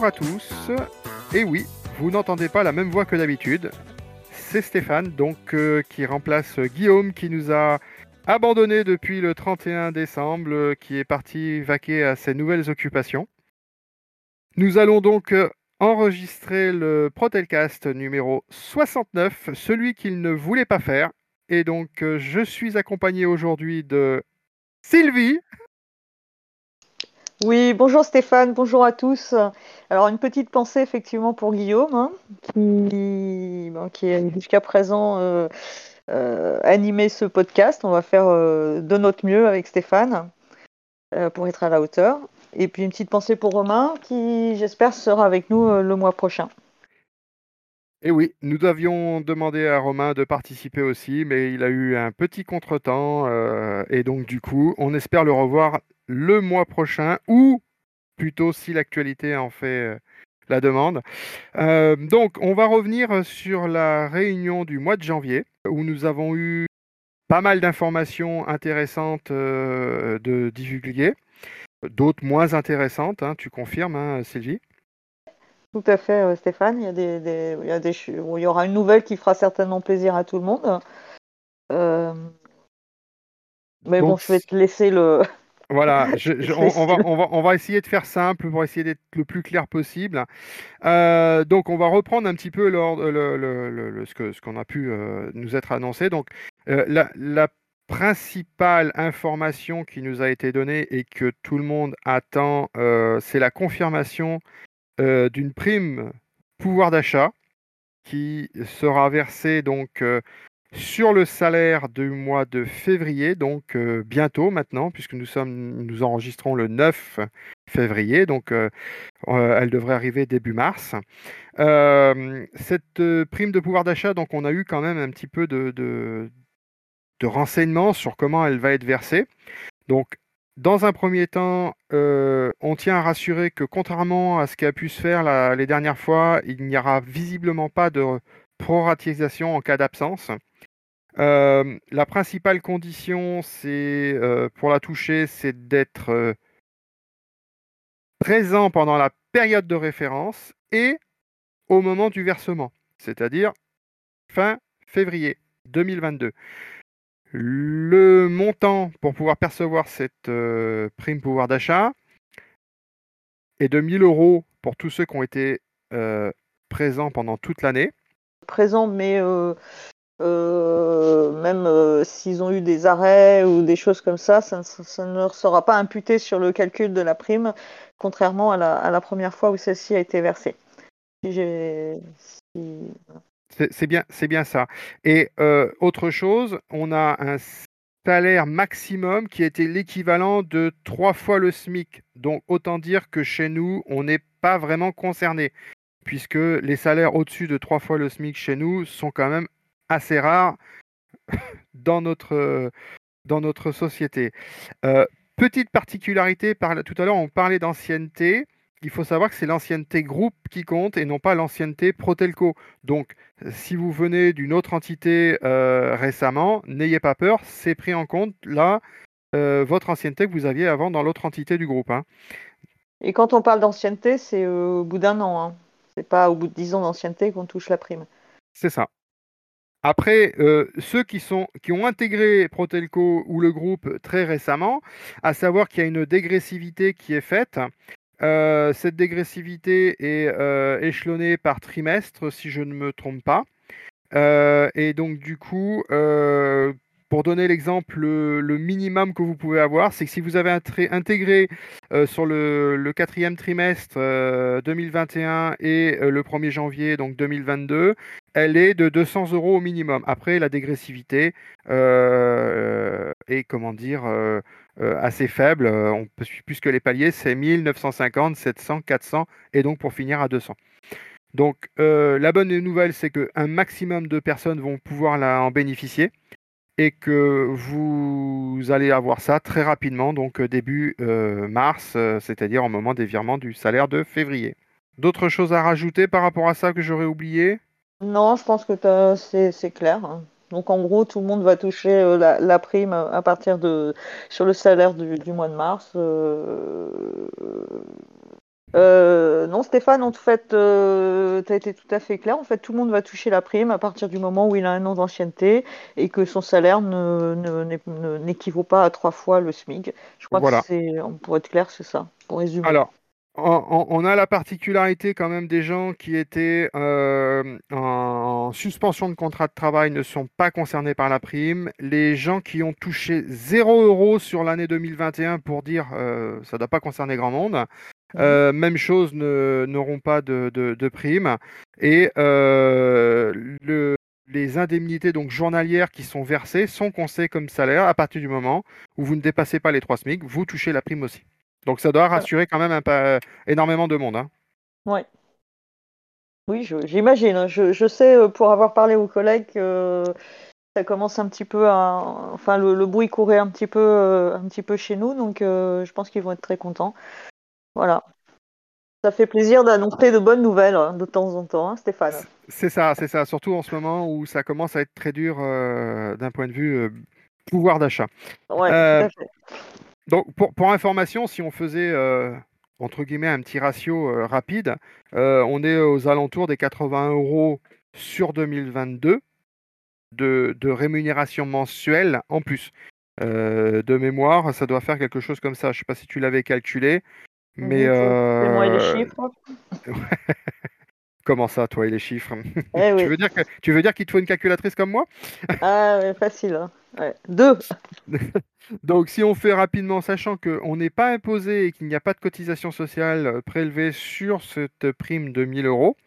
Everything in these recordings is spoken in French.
Bonjour à tous. Et oui, vous n'entendez pas la même voix que d'habitude. C'est Stéphane, donc euh, qui remplace Guillaume, qui nous a abandonné depuis le 31 décembre, euh, qui est parti vaquer à ses nouvelles occupations. Nous allons donc euh, enregistrer le Protelcast numéro 69, celui qu'il ne voulait pas faire. Et donc, je suis accompagné aujourd'hui de Sylvie. Oui, bonjour Stéphane, bonjour à tous. Alors une petite pensée effectivement pour Guillaume, hein, qui, bon, qui est jusqu'à présent euh, euh, animé ce podcast. On va faire euh, de notre mieux avec Stéphane pour être à la hauteur. Et puis une petite pensée pour Romain, qui j'espère sera avec nous le mois prochain. Et oui, nous avions demandé à Romain de participer aussi, mais il a eu un petit contretemps. euh, et donc, du coup, on espère le revoir le mois prochain, ou plutôt si l'actualité en fait euh, la demande. Euh, donc, on va revenir sur la réunion du mois de janvier, où nous avons eu pas mal d'informations intéressantes euh, de divulguer, d'autres moins intéressantes, hein, tu confirmes, hein, Sylvie? Tout à fait, euh, Stéphane. Il y, a des, des- il, y a des ch- il y aura une nouvelle qui fera certainement plaisir à tout le monde. Euh, mais bon, je vais te laisser le. Voilà, je- je- on, on va, on, va, on va essayer de faire simple pour essayer d'être le plus clair possible. Euh, donc, on va reprendre un petit peu l'ordre- le, le- le- le- ce qu'on a pu euh, nous être annoncé. Donc, euh, la, la principale information qui nous a été donnée et que tout le monde attend, c'est la confirmation euh, d'une prime pouvoir d'achat qui sera versée donc euh, sur le salaire du mois de février, donc euh, bientôt maintenant, puisque nous sommes, nous enregistrons le 9 février, donc elle devrait arriver début mars. Cette prime de pouvoir d'achat, donc on a eu quand même un petit peu de, de, de renseignements sur comment elle va être versée. Donc, dans un premier temps, euh, on tient à rassurer que contrairement à ce qui a pu se faire les dernières fois, il n'y aura visiblement pas de proratisation en cas d'absence. Euh, la principale condition, euh, pour la toucher, c'est d'être présent pendant la période de référence et au moment du versement, c'est-à-dire fin février 2022. Le montant pour pouvoir percevoir cette euh, prime pouvoir d'achat est de 1000 euros pour tous ceux qui ont été euh, présents pendant toute l'année. présent, mais euh, même s'ils ont eu des arrêts ou des choses comme ça, ça, ne- sera pas imputé sur le calcul de la prime, contrairement à la, première fois où celle-ci a été versée. C'est bien, ça. Et autre chose, on a un salaire maximum qui était l'équivalent de trois fois le SMIC. Donc autant dire que chez nous, on n'est pas vraiment concerné, puisque les salaires au-dessus de trois fois le SMIC chez nous sont quand même assez rares dans notre, dans société. Petite particularité, par, tout à l'heure on parlait d'ancienneté. Il faut savoir que c'est l'ancienneté groupe qui compte et non pas l'ancienneté Protelco. Donc, si vous venez d'une autre entité euh, récemment, n'ayez pas peur, c'est pris en compte là euh, votre ancienneté que vous aviez avant dans l'autre entité du groupe. hein. Et quand on parle d'ancienneté, c'est euh, au bout d'un an. Hein. C'est pas au bout de dix ans d'ancienneté qu'on touche la prime. C'est ça. Après, euh, ceux qui, sont, qui ont intégré Protelco ou le groupe très récemment, à savoir qu'il y a une dégressivité qui est faite. Euh, cette dégressivité est euh, échelonnée par trimestre, si je ne me trompe pas. Euh, et donc, du coup, pour donner l'exemple, le, minimum que vous pouvez avoir, c'est que si vous avez intégré sur le, quatrième trimestre euh, 2021 et le 1er janvier donc 2022, elle est de 200 euros au minimum. Après, la dégressivité est, comment dire, assez faible. Euh, On peut, puisque les paliers, c'est 1000, 950, 700, 400 et donc pour finir à 200. Donc, euh, la bonne nouvelle, c'est qu'un maximum de personnes vont pouvoir en bénéficier et que vous allez avoir ça très rapidement, donc euh, début euh, mars, euh, c'est-à-dire au moment des virements du salaire de février. D'autres choses à rajouter par rapport à ça que j'aurais oublié? Non, je pense que c'est c'est clair. Donc en gros, tout le monde va toucher euh, la, la prime à partir de sur le salaire du, du mois de mars. euh, non, Stéphane, en fait, tu as été tout à fait clair. En fait, tout le monde va toucher la prime à partir du moment où il a un an d'ancienneté et que son salaire n'équivaut pas à trois fois le SMIC. Je crois que c'est, pour être clair, c'est ça, pour résumer. Alors, on, a la particularité quand même des gens qui étaient euh, en suspension de contrat de travail ne sont pas concernés par la prime. Les gens qui ont touché 0 euros sur l'année 2021 pour dire euh, ça ne doit pas concerner grand monde. Mhm. Euh, même chose, n'auront pas de, prime. Et les indemnités donc journalières qui sont versées sont comptées comme salaire à partir du moment où vous ne dépassez pas les 3 SMIC, vous touchez la prime aussi. Donc ça doit rassurer quand même un peu, énormément de monde. Hein. Ouais. Oui, j'imagine. Hein. Je, sais, euh, pour avoir parlé aux collègues, que ça commence un petit peu à. Enfin, le, bruit courait un petit peu, euh, un petit peu chez nous, donc euh, je pense qu'ils vont être très contents. Voilà. Ça fait plaisir d'annoncer de bonnes nouvelles hein, de temps en temps, Stéphane. C'est ça, c'est ça. Surtout en ce moment où ça commence à être très dur d'un point de vue pouvoir d'achat. Ouais, tout à fait. Donc, pour, information, si on faisait euh, entre guillemets un petit ratio euh, rapide, euh, on est aux alentours des 80 euros sur 2022 de, rémunération mensuelle en plus. de mémoire, ça doit faire quelque chose comme ça. Je ne sais pas si tu l'avais calculé, mais. moi les chiffres. Comment ça, toi et les chiffres eh tu, veux dire que, tu veux dire qu'il te faut une calculatrice comme moi Ah, facile. Hein. Deux. Donc, si on fait rapidement, sachant qu'on n'est pas imposé et qu'il n'y a pas de cotisation sociale euh, prélevée sur cette prime de 1000 euros,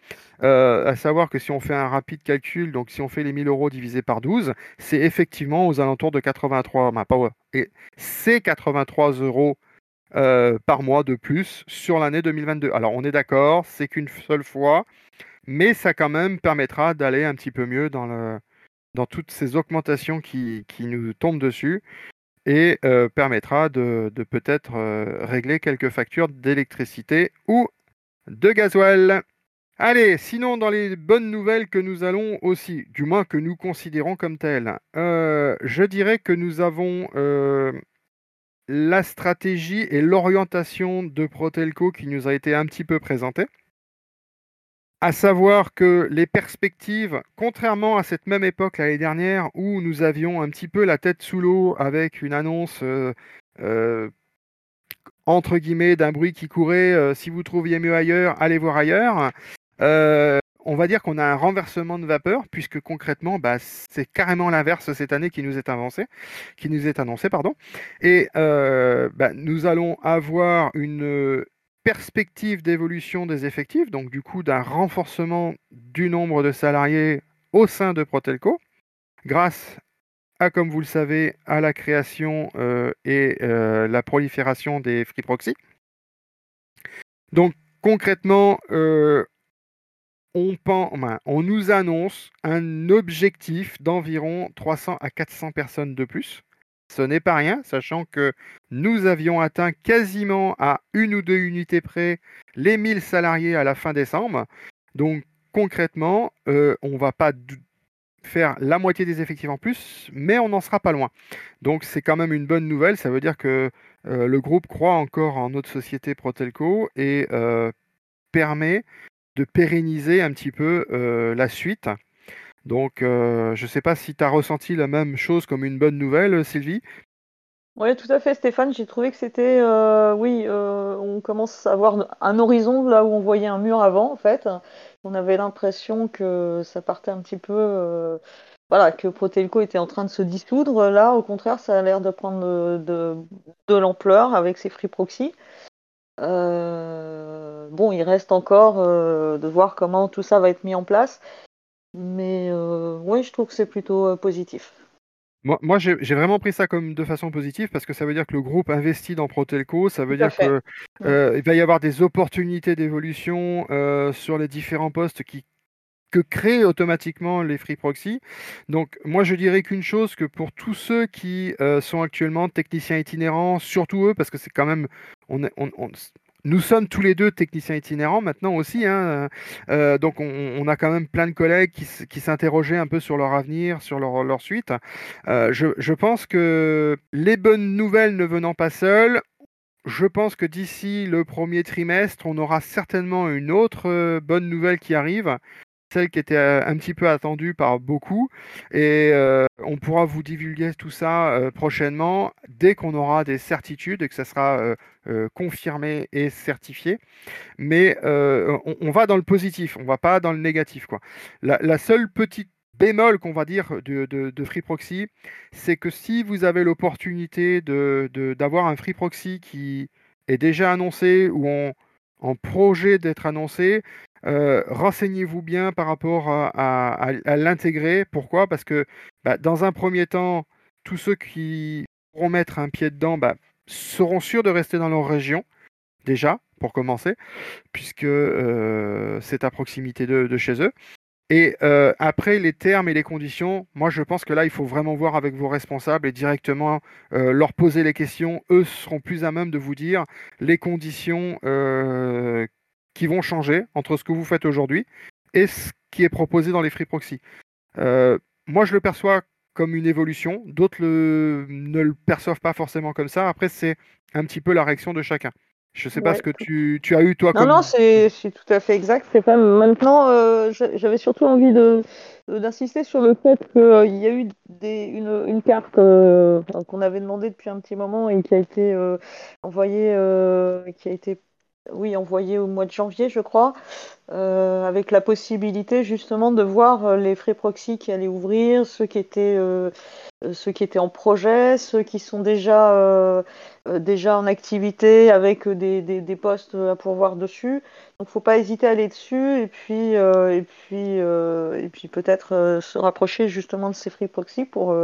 euh, à savoir que si on fait un rapide calcul, donc si on fait les 1000 euros divisé par 12, c'est effectivement aux alentours de 83, bah, et c'est 83 euros euh, par mois de plus sur l'année 2022. Alors, on est d'accord, c'est qu'une seule fois, mais ça quand même permettra d'aller un petit peu mieux dans dans toutes ces augmentations qui, nous tombent dessus et euh, permettra de, peut-être euh, régler quelques factures d'électricité ou de gasoil. Allez, sinon dans les bonnes nouvelles que nous allons aussi, du moins que nous considérons comme telles, je dirais que nous avons la stratégie et l'orientation de Protelco qui nous a été un petit peu présentée à savoir que les perspectives, contrairement à cette même époque l'année dernière où nous avions un petit peu la tête sous l'eau avec une annonce euh, euh, entre guillemets d'un bruit qui courait, euh, si vous trouviez mieux ailleurs, allez voir ailleurs. On va dire qu'on a un renversement de vapeur puisque concrètement, bah, c'est carrément l'inverse cette année qui nous est annoncé. Et bah, nous allons avoir une perspective d'évolution des effectifs, donc du coup d'un renforcement du nombre de salariés au sein de Protelco, grâce à, comme vous le savez, à la création euh, et euh, la prolifération des free proxy. Donc concrètement, euh, on, nous annonce un objectif d'environ 300 à 400 personnes de plus ce n'est pas rien, sachant que nous avions atteint quasiment à une ou deux unités près les 1000 salariés à la fin décembre. Donc concrètement, euh, on ne va pas faire la moitié des effectifs en plus, mais on n'en sera pas loin. Donc c'est quand même une bonne nouvelle, ça veut dire que euh, le groupe croit encore en notre société Protelco et euh, permet de pérenniser un petit peu la suite. Donc, euh, je ne sais pas si tu as ressenti la même chose comme une bonne nouvelle, Sylvie. Oui, tout à fait, Stéphane. J'ai trouvé que c'était, euh, oui, euh, on commence à avoir un horizon là où on voyait un mur avant, en fait. On avait l'impression que ça partait un petit peu, voilà, que Protelco était en train de se dissoudre. Là, au contraire, ça a l'air de prendre de, de l'ampleur avec ses free proxy. Bon, il reste encore de voir comment tout ça va être mis en place. Mais euh, oui, je trouve que c'est plutôt euh, positif. Moi, moi j'ai vraiment pris ça comme de façon positive parce que ça veut dire que le groupe investit dans Protelco, ça veut dire qu'il euh, va y avoir des opportunités d'évolution sur les différents postes qui que créent automatiquement les free proxy. Donc moi je dirais qu'une chose que pour tous ceux qui sont actuellement techniciens itinérants, surtout eux parce que c'est quand même on, on, on, nous sommes tous les deux techniciens itinérants maintenant aussi, hein, euh, donc on, a quand même plein de collègues qui, s'interrogeaient un peu sur leur avenir, sur leur, suite. Euh, je, pense que les bonnes nouvelles ne venant pas seules, je pense que d'ici le premier trimestre, on aura certainement une autre bonne nouvelle qui arrive celle qui était un petit peu attendue par beaucoup. Et on pourra vous divulguer tout ça prochainement dès qu'on aura des certitudes et que ça sera confirmé et certifié. Mais on, va dans le positif, on va pas dans le négatif. Quoi. La, seule petite bémol qu'on va dire de, de, Free Proxy, c'est que si vous avez l'opportunité d'avoir un Free Proxy qui est déjà annoncé ou en projet d'être annoncé, renseignez-vous bien par rapport à, l'intégrer. Pourquoi? Parce que bah, dans un premier temps, tous ceux qui pourront mettre un pied dedans bah, seront sûrs de rester dans leur région, déjà, pour commencer, puisque c'est à proximité de, chez eux. Et après, les termes et les conditions, moi je pense que là, il faut vraiment voir avec vos responsables et directement leur poser les questions. Eux seront plus à même de vous dire les conditions qui vont changer entre ce que vous faites aujourd'hui et ce qui est proposé dans les free proxy. Euh, moi, je le perçois comme une évolution. D'autres ne le perçoivent pas forcément comme ça. Après, c'est un petit peu la réaction de chacun. Je ne sais pas ce que tu, tu, as eu toi non, Non, c'est tout à fait exact. Pas... Maintenant, euh, j'avais surtout envie de d'insister sur le fait qu'il euh, y a eu des, une, une, carte qu'on avait demandé depuis un petit moment et qui a été envoyée, qui a été oui, envoyé au mois de janvier, je crois, euh, avec la possibilité justement de voir euh, les free proxy qui allaient ouvrir, ceux qui étaient, euh, ceux qui étaient en projet, ceux qui sont déjà, déjà en activité avec des, des, postes à pourvoir dessus. Donc, faut pas hésiter à aller dessus et puis, et puis, et puis peut-être se rapprocher justement de ces free proxy pour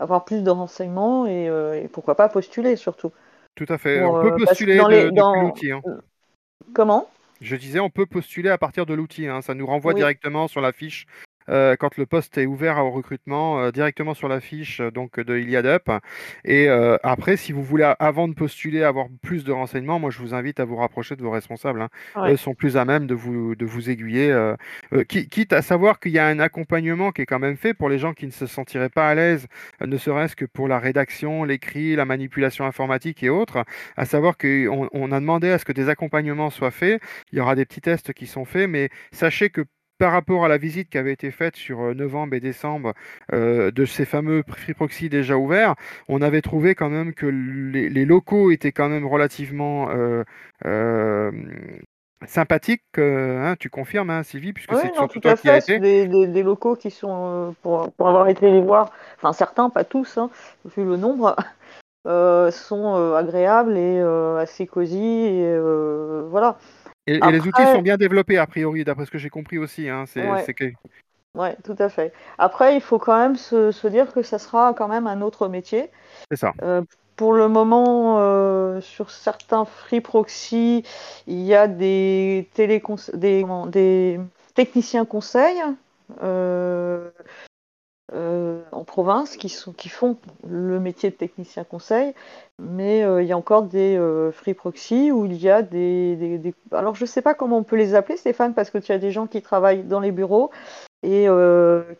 avoir plus de renseignements et, pourquoi pas postuler surtout. Tout à fait. On peut postuler dans, l'outil. Hein. Comment? Je disais, on peut postuler à partir de l'outil. Hein. Ça nous renvoie directement sur la fiche euh, quand le poste est ouvert au recrutement euh, directement sur la fiche euh, donc de Iliad Up. Et après, si vous voulez, avant de postuler, avoir plus de renseignements, moi je vous invite à vous rapprocher de vos responsables. Hein. Eux sont plus à même de vous, de vous aiguiller. quitte à savoir qu'il y a un accompagnement qui est quand même fait pour les gens qui ne se sentiraient pas à l'aise, ne serait-ce que pour la rédaction, l'écrit, la manipulation informatique et autres. À savoir qu'on on a demandé à ce que des accompagnements soient faits. Il y aura des petits tests qui sont faits, mais sachez que par rapport à la visite qui avait été faite sur euh, novembre et décembre euh, de ces fameux Free Proxy déjà ouverts, on avait trouvé quand même que les, locaux étaient quand même relativement euh, sympathiques. Hein, tu confirmes, hein, Sylvie, puisque c'est surtout toi qui a été. Des, des, locaux qui sont, pour, avoir été les voir, enfin certains, pas tous, hein, vu le nombre. sont agréables et assez cosy et voilà et, les outils sont bien développés, a priori, d'après ce que j'ai compris aussi. Hein. C'est, ouais. tout à fait. Après, il faut quand même se, dire que ça sera quand même un autre métier. C'est ça. Euh, pour le moment, euh, sur certains free proxy, il y a des, des, des techniciens conseils. Euh, euh, en province qui, font le métier de technicien conseil, mais euh, il y a encore des euh, free proxy où il y a des, Alors je ne sais pas comment on peut les appeler, Stéphane, parce que tu as des gens qui travaillent dans les bureaux et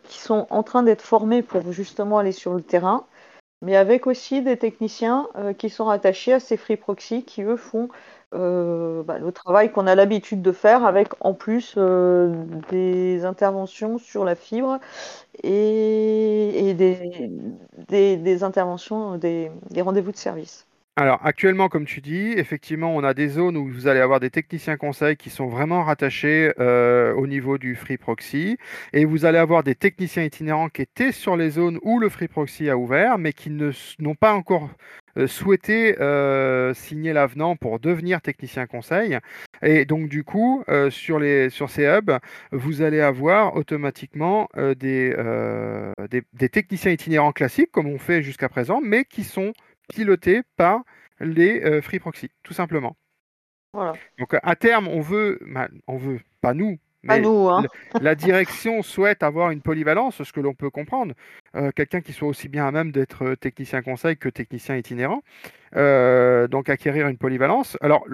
qui sont en train d'être formés pour justement aller sur le terrain, mais avec aussi des techniciens qui sont rattachés à ces free proxy qui, eux, font euh, bah, le travail qu'on a l'habitude de faire avec en plus euh, des interventions sur la fibre et, des, interventions, des, rendez-vous de service. Alors actuellement, comme tu dis, effectivement, on a des zones où vous allez avoir des techniciens conseils qui sont vraiment rattachés euh, au niveau du Free Proxy, et vous allez avoir des techniciens itinérants qui étaient sur les zones où le Free Proxy a ouvert, mais qui n'ont pas encore euh, souhaiter euh, signer l'avenant pour devenir technicien conseil. Et donc du coup, sur, ces hubs, vous allez avoir automatiquement des, techniciens itinérants classiques, comme on fait jusqu'à présent, mais qui sont pilotés par les free proxy, tout simplement. Voilà. Donc à terme, on veut, on veut, pas nous, Hein. la, direction souhaite avoir une polyvalence, ce que l'on peut comprendre. Euh, quelqu'un qui soit aussi bien à même d'être euh, technicien conseil que technicien itinérant. Euh, donc acquérir une polyvalence. Alors,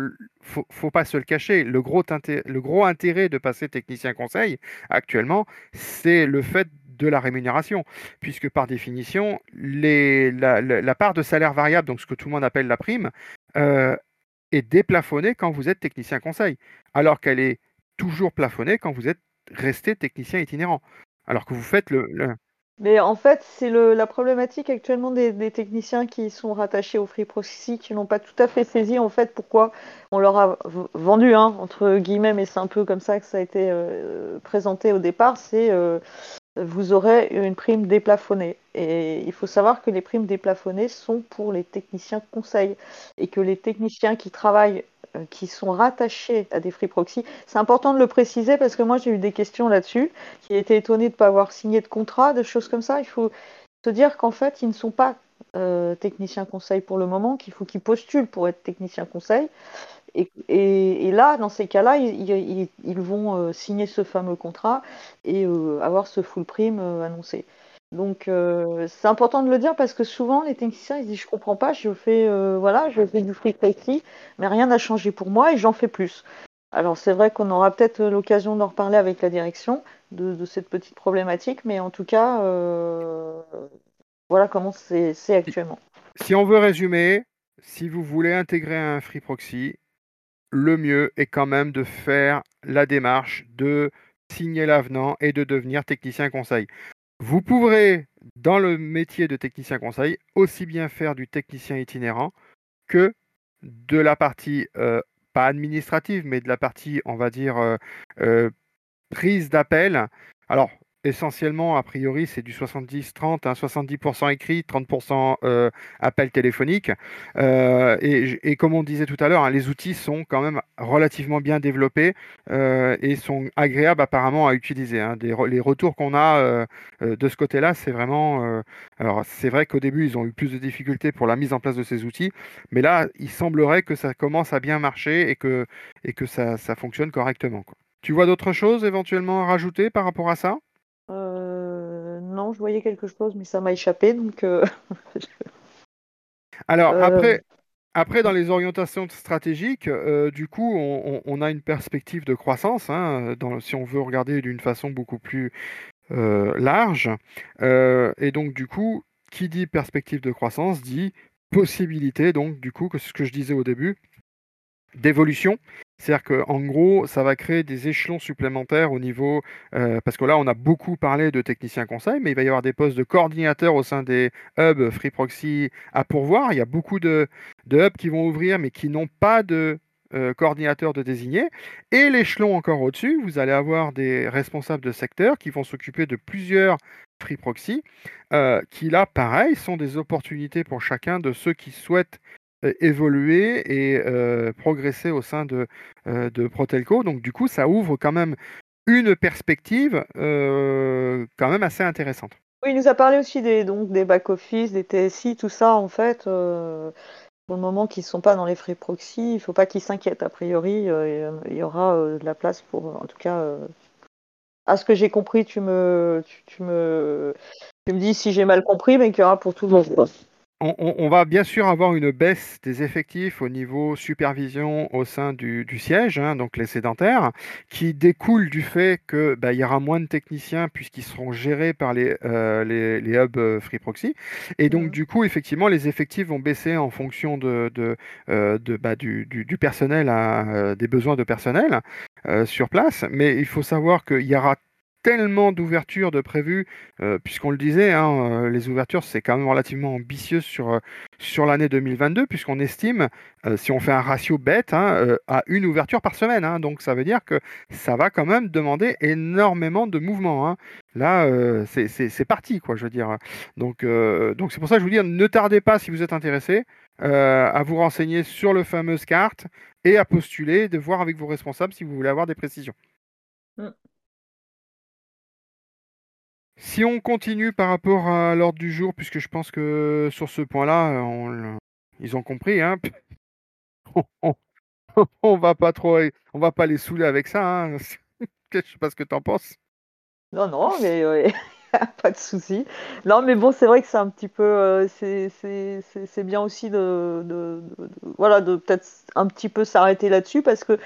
faut, faut pas se le cacher, le gros, le gros intérêt de passer technicien conseil actuellement, c'est le fait de la rémunération, puisque par définition, les, la, part de salaire variable, donc ce que tout le monde appelle la prime, est déplafonnée quand vous êtes technicien conseil, alors qu'elle est toujours plafonnée quand vous êtes resté technicien itinérant. Alors que vous faites le, Mais en fait, c'est la problématique actuellement des, techniciens qui sont rattachés au Free Proxy, qui n'ont pas tout à fait saisi en fait pourquoi on leur a vendu, hein, entre guillemets, mais c'est un peu comme ça que ça a été euh, présenté au départ, c'est euh, vous aurez une prime déplafonnée. Et il faut savoir que les primes déplafonnées sont pour les techniciens conseils et que les techniciens qui travaillent, euh, qui sont rattachés à des free proxy, c'est important de le préciser parce que moi j'ai eu des questions là-dessus, qui étaient étonnés de ne pas avoir signé de contrat, de choses comme ça. Il faut se dire qu'en fait, ils ne sont pas euh, techniciens conseil pour le moment, qu'il faut qu'ils postulent pour être technicien conseil. Et, là, dans ces cas-là, ils, vont euh, signer ce fameux contrat et euh, avoir ce full prime euh, annoncé. Donc c'est important de le dire parce que souvent les techniciens ils disent je comprends pas, je fais voilà, je fais du free ici, mais rien n'a changé pour moi et j'en fais plus. Alors c'est vrai qu'on aura peut-être l'occasion d'en reparler avec la direction de, cette petite problématique, mais en tout cas voilà comment c'est actuellement. Si on veut résumer, si vous voulez intégrer un free proxy, le mieux est quand même de faire la démarche de signer l'avenant et de devenir technicien conseil. Vous pourrez, dans le métier de technicien conseil, aussi bien faire du technicien itinérant que de la partie, euh, pas administrative, mais de la partie, on va dire, euh, euh, prise d'appel. Alors, essentiellement, a priori, c'est du 70-30, 70% hein, écrit, 30% euh, appel téléphonique. Euh, et, comme on disait tout à l'heure, hein, les outils sont quand même relativement bien développés euh, et sont agréables apparemment à utiliser. Hein. les retours qu'on a de ce côté-là, c'est vraiment... alors c'est vrai qu'au début, ils ont eu plus de difficultés pour la mise en place de ces outils, mais là, il semblerait que ça commence à bien marcher et que, ça fonctionne correctement. Tu vois d'autres choses éventuellement à rajouter par rapport à ça? Euh, non, je voyais quelque chose, mais ça m'a échappé, donc. Euh, Alors euh, après, après, dans les orientations stratégiques, du coup, on, a une perspective de croissance, hein, dans, si on veut regarder d'une façon beaucoup plus large. et donc, du coup, qui dit perspective de croissance dit possibilité, donc, du coup, que ce que je disais au début, d'évolution. C'est-à-dire qu'en gros, ça va créer des échelons supplémentaires au niveau, euh, parce que là, on a beaucoup parlé de techniciens conseil, mais il va y avoir des postes de coordinateurs au sein des hubs Free Proxy à pourvoir. Il y a beaucoup de, hubs qui vont ouvrir, mais qui n'ont pas de euh, coordinateur de désigner. Et l'échelon encore au-dessus, vous allez avoir des responsables de secteur qui vont s'occuper de plusieurs Free Proxy, euh, qui là, pareil, sont des opportunités pour chacun de ceux qui souhaitent euh, évoluer et euh, progresser au sein de, euh, de Protelco. Donc du coup, ça ouvre quand même une perspective quand même assez intéressante. Oui, il nous a parlé aussi des, des back-office, des TSI, tout ça, en fait, pour le moment, qui ne sont pas dans les frais proxy, il ne faut pas qu'ils s'inquiètent. A priori, il y aura de la place pour, en tout cas, à ce que j'ai compris, tu me, tu, me, tu me dis si j'ai mal compris, mais qu'il y aura pour tout le monde on, va bien sûr avoir une baisse des effectifs au niveau supervision au sein du, siège, hein, donc les sédentaires, qui découle du fait qu'il bah, y aura moins de techniciens puisqu'ils seront gérés par les, euh, les, hubs euh, Free Proxy. Et donc, du coup, effectivement, les effectifs vont baisser en fonction de, de, euh, bah, du, personnel, des besoins de personnel sur place. Mais il faut savoir qu'il y aura tellement d'ouvertures de prévues, euh, puisqu'on le disait, hein, euh, les ouvertures, c'est quand même relativement ambitieux sur, euh, sur l'année 2022, puisqu'on estime, si on fait un ratio bête, hein, à une ouverture par semaine. Hein. donc ça veut dire que ça va quand même demander énormément de mouvements. Là, c'est parti, quoi, je veux dire. Donc c'est pour ça que je vous dis, ne tardez pas si vous êtes intéressé. à vous renseigner sur le fameux carte et à postuler, de voir avec vos responsables si vous voulez avoir des précisions. Mm. Si on continue par rapport à l'ordre du jour, puisque je pense que sur ce point-là, ils ont compris, hein. on, va pas trop, on va pas les saouler avec ça. Hein. je sais pas ce que tu en penses. Non, non, mais pas de souci. Non, mais bon, c'est vrai que c'est un petit peu, euh, c'est bien aussi de, voilà, de peut-être un petit peu s'arrêter là-dessus parce que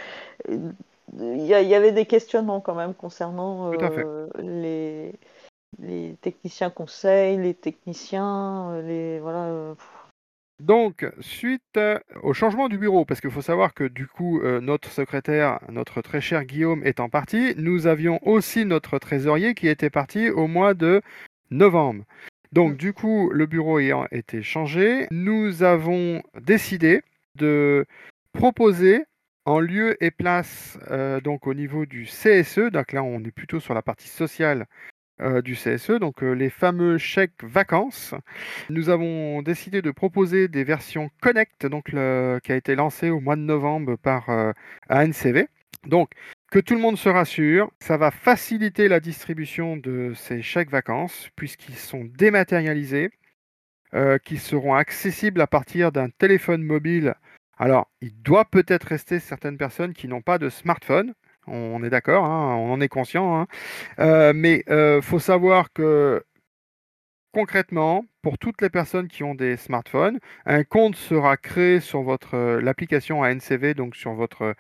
euh, il y, avait des questionnements quand même concernant euh, les les techniciens conseils, les techniciens, euh, les voilà. Euh, Donc, suite euh, au changement du bureau, parce qu'il faut savoir que du coup, euh, notre secrétaire, notre très cher Guillaume étant parti, nous avions aussi notre trésorier qui était parti au mois de novembre. Donc, du coup, le bureau ayant été changé, nous avons décidé de proposer en lieu et place, euh, donc au niveau du CSE, donc là on est plutôt sur la partie sociale euh, du CSE, donc euh, les fameux chèques vacances. Nous avons décidé de proposer des versions Connect, donc qui a été lancé au mois de novembre par euh, ANCV. Donc que tout le monde se rassure, ça va faciliter la distribution de ces chèques vacances puisqu'ils sont dématérialisés, qui seront accessibles à partir d'un téléphone mobile. Alors, il doit peut-être rester certaines personnes qui n'ont pas de smartphone, on est d'accord, hein, on en est conscient. Hein. Euh, mais il euh, faut savoir que concrètement, pour toutes les personnes qui ont des smartphones, un compte sera créé sur votre euh, l'application ANCV, donc sur votre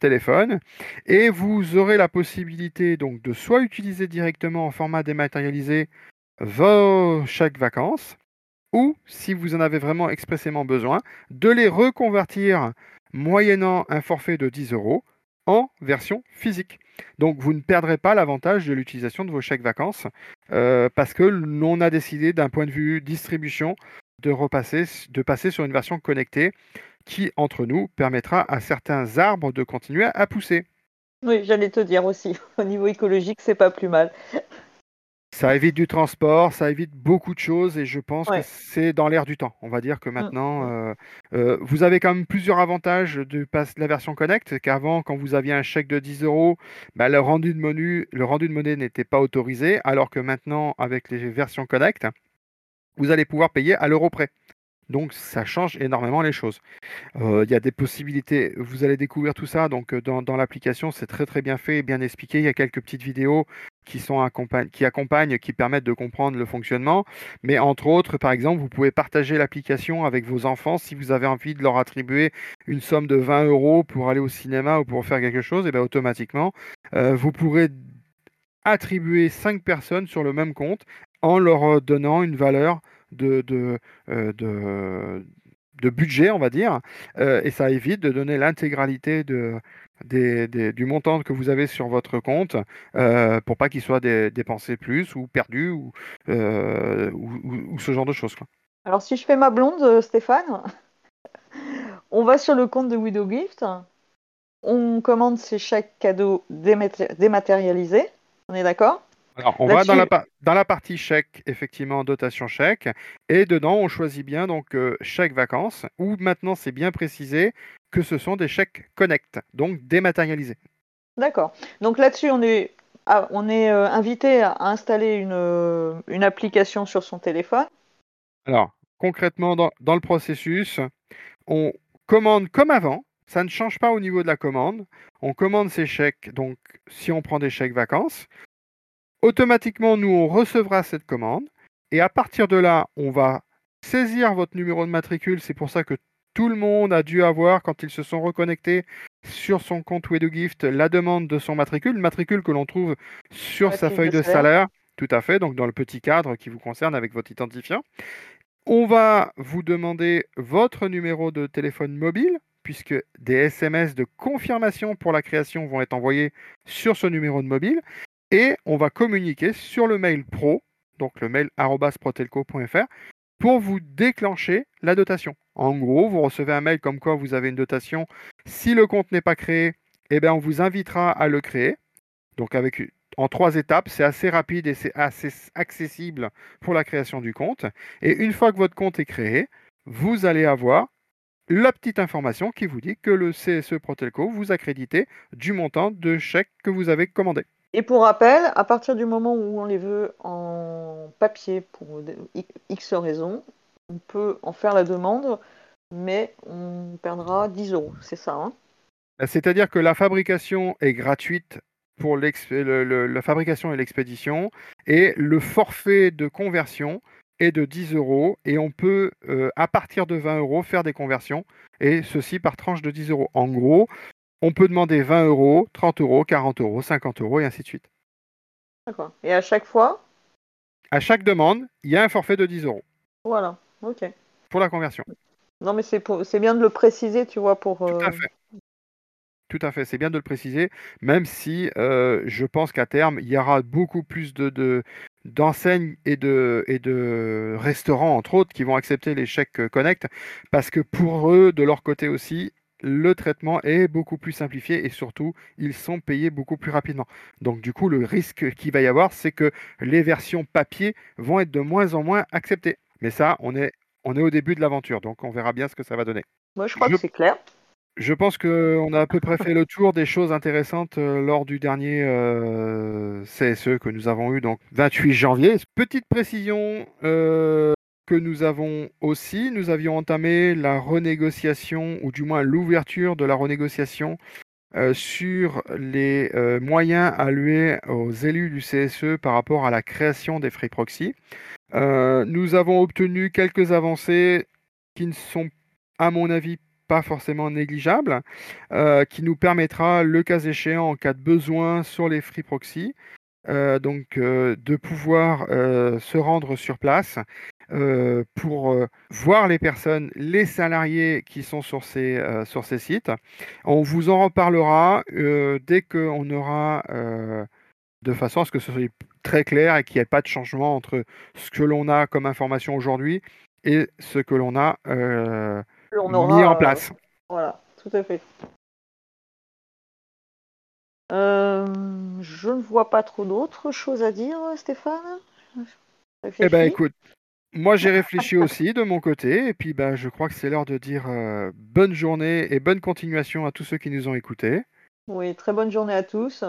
téléphone, et vous aurez la possibilité donc de soit utiliser directement en format dématérialisé vos chèques vacances, ou si vous en avez vraiment expressément besoin, de les reconvertir moyennant un forfait de 10 euros en version physique. Donc vous ne perdrez pas l'avantage de l'utilisation de vos chèques vacances euh, parce que l'on a décidé d'un point de vue distribution de repasser, de passer sur une version connectée qui, entre nous, permettra à certains arbres de continuer à pousser. Oui, j'allais te dire aussi, au niveau écologique, c'est pas plus mal. Ça évite du transport, ça évite beaucoup de choses et je pense que c'est dans l'air du temps. On va dire que mmh, maintenant, mmh. Euh, euh, vous avez quand même plusieurs avantages de, la version Connect, qu'avant, quand vous aviez un chèque de 10 euros, bah, le, rendu de menu, le rendu de monnaie n'était pas autorisé, alors que maintenant, avec les versions Connect, vous allez pouvoir payer à l'euro près. Donc ça change énormément les choses. Euh, il y a des possibilités, vous allez découvrir tout ça donc dans, dans l'application, c'est très très bien fait et bien expliqué. Il y a quelques petites vidéos qui, accompagnent, qui permettent de comprendre le fonctionnement. Mais entre autres, par exemple, vous pouvez partager l'application avec vos enfants si vous avez envie de leur attribuer une somme de 20 euros pour aller au cinéma ou pour faire quelque chose, et bien automatiquement, euh, vous pourrez attribuer 5 personnes sur le même compte en leur donnant une valeur de, euh, de, de budget, on va dire, euh, et ça évite de donner l'intégralité de, du montant que vous avez sur votre compte euh, pour pas qu'il soit dépensé plus ou perdu ou, ou, ce genre de choses. Alors si je fais ma blonde, Stéphane, on va sur le compte de Widow Gift, on commande ses chèques cadeaux dématérialisés, on est d'accord? Alors, on va dans la, dans la, partie chèque, effectivement, dotation chèque, et dedans, on choisit bien donc chèque vacances, où maintenant c'est bien précisé que ce sont des chèques connect, donc dématérialisés. D'accord. Donc là-dessus, on est, ah, on est euh, invité à installer une, euh, une, application sur son téléphone. Alors, concrètement, dans, dans, le processus, on commande comme avant. Ça ne change pas au niveau de la commande. On commande ces chèques, donc si on prend des chèques vacances, automatiquement, nous, on recevra cette commande. Et à partir de là, on va saisir votre numéro de matricule. C'est pour ça que tout le monde a dû avoir, quand ils se sont reconnectés sur son compte Gift, la demande de son matricule, matricule que l'on trouve sur sa feuille de salaire. Tout à fait, donc dans le petit cadre qui vous concerne avec votre identifiant. On va vous demander votre numéro de téléphone mobile, puisque des SMS de confirmation pour la création vont être envoyés sur ce numéro de mobile. Et on va communiquer sur le mail pro, donc le mail protelco.fr, pour vous déclencher la dotation. En gros, vous recevez un mail comme quoi vous avez une dotation. Si le compte n'est pas créé, eh bien, on vous invitera à le créer. Donc avec en trois étapes, c'est assez rapide et c'est assez accessible pour la création du compte. Et une fois que votre compte est créé, vous allez avoir la petite information qui vous dit que le CSE Protelco vous a du montant de chèque que vous avez commandé. Et pour rappel, à partir du moment où on les veut en papier pour X raisons, on peut en faire la demande, mais on perdra 10 euros, c'est ça hein? Bah, C'est-à-dire que la fabrication est gratuite pour la fabrication et l'expédition, et le forfait de conversion est de 10 euros, et on peut, euh, à partir de 20 euros, faire des conversions, et ceci par tranche de 10 euros. En gros, on peut demander 20 euros, 30 euros, 40 euros, 50 euros et ainsi de suite. D'accord. Et à chaque fois? À chaque demande, il y a un forfait de 10 euros. Voilà, ok. pour la conversion. Non, mais c'est bien de le préciser, tu vois, pour. Tout à fait. Tout à fait, c'est bien de le préciser, même si je pense qu'à terme, il y aura beaucoup plus de, d'enseignes et de, et de restaurants, entre autres, qui vont accepter les chèques Connect, parce que pour eux, de leur côté aussi, le traitement est beaucoup plus simplifié et surtout, ils sont payés beaucoup plus rapidement. Donc du coup, le risque qu'il va y avoir, c'est que les versions papier vont être de moins en moins acceptées. Mais ça, on est, on est au début de l'aventure, donc on verra bien ce que ça va donner. Moi, je crois que c'est clair. Je pense qu'on a à peu près fait le tour des choses intéressantes euh, lors du dernier euh, CSE que nous avons eu, donc 28 janvier. Petite précision euh, que nous avons aussi, nous avions entamé la renégociation, ou du moins l'ouverture de la renégociation sur les moyens alloués aux élus du CSE par rapport à la création des free proxy. nous avons obtenu quelques avancées qui ne sont, à mon avis, pas forcément négligeable, euh, qui nous permettra, le cas échéant, en cas de besoin sur les free proxy, euh, donc euh, de pouvoir se rendre sur place pour voir les personnes, les salariés qui sont sur ces, sur ces sites. On vous en reparlera dès qu'on aura, de façon à ce que ce soit très clair et qu'il n'y ait pas de changement entre ce que l'on a comme information aujourd'hui et ce que l'on a mis en place. voilà, tout à fait. Euh, je ne vois pas trop d'autres choses à dire, Stéphane? Eh ben écoute, moi j'ai réfléchi aussi de mon côté, et puis ben, je crois que c'est l'heure de dire euh, bonne journée et bonne continuation à tous ceux qui nous ont écoutés. Oui, très bonne journée à tous.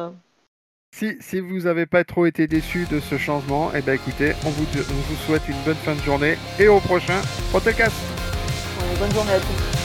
Si, si vous n'avez pas trop été déçus de ce changement, eh ben écoutez, on vous, on vous souhaite une bonne fin de journée et au prochain podcast bonne journée à tous.